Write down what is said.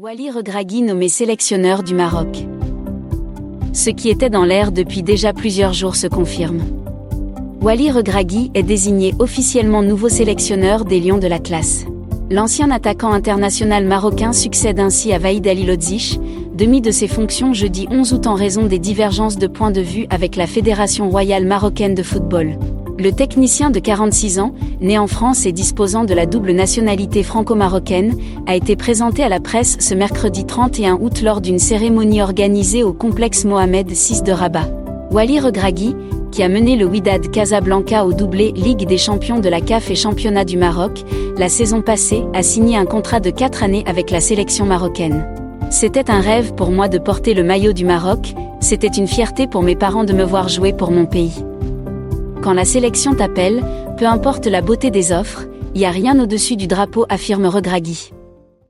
Wally Regragui nommé sélectionneur du Maroc. Ce qui était dans l'air depuis déjà plusieurs jours se confirme. Wally Regragui est désigné officiellement nouveau sélectionneur des Lions de la classe. L'ancien attaquant international marocain succède ainsi à Vaïd Ali Lodzic, demi de ses fonctions jeudi 11 août en raison des divergences de points de vue avec la Fédération royale marocaine de football. Le technicien de 46 ans, né en France et disposant de la double nationalité franco-marocaine, a été présenté à la presse ce mercredi 31 août lors d'une cérémonie organisée au complexe Mohamed VI de Rabat. Wally Regragui, qui a mené le Wydad Casablanca au doublé Ligue des champions de la CAF et Championnat du Maroc, la saison passée, a signé un contrat de 4 années avec la sélection marocaine. C'était un rêve pour moi de porter le maillot du Maroc, c'était une fierté pour mes parents de me voir jouer pour mon pays. Quand la sélection t'appelle, peu importe la beauté des offres, il n'y a rien au-dessus du drapeau, affirme Regragui.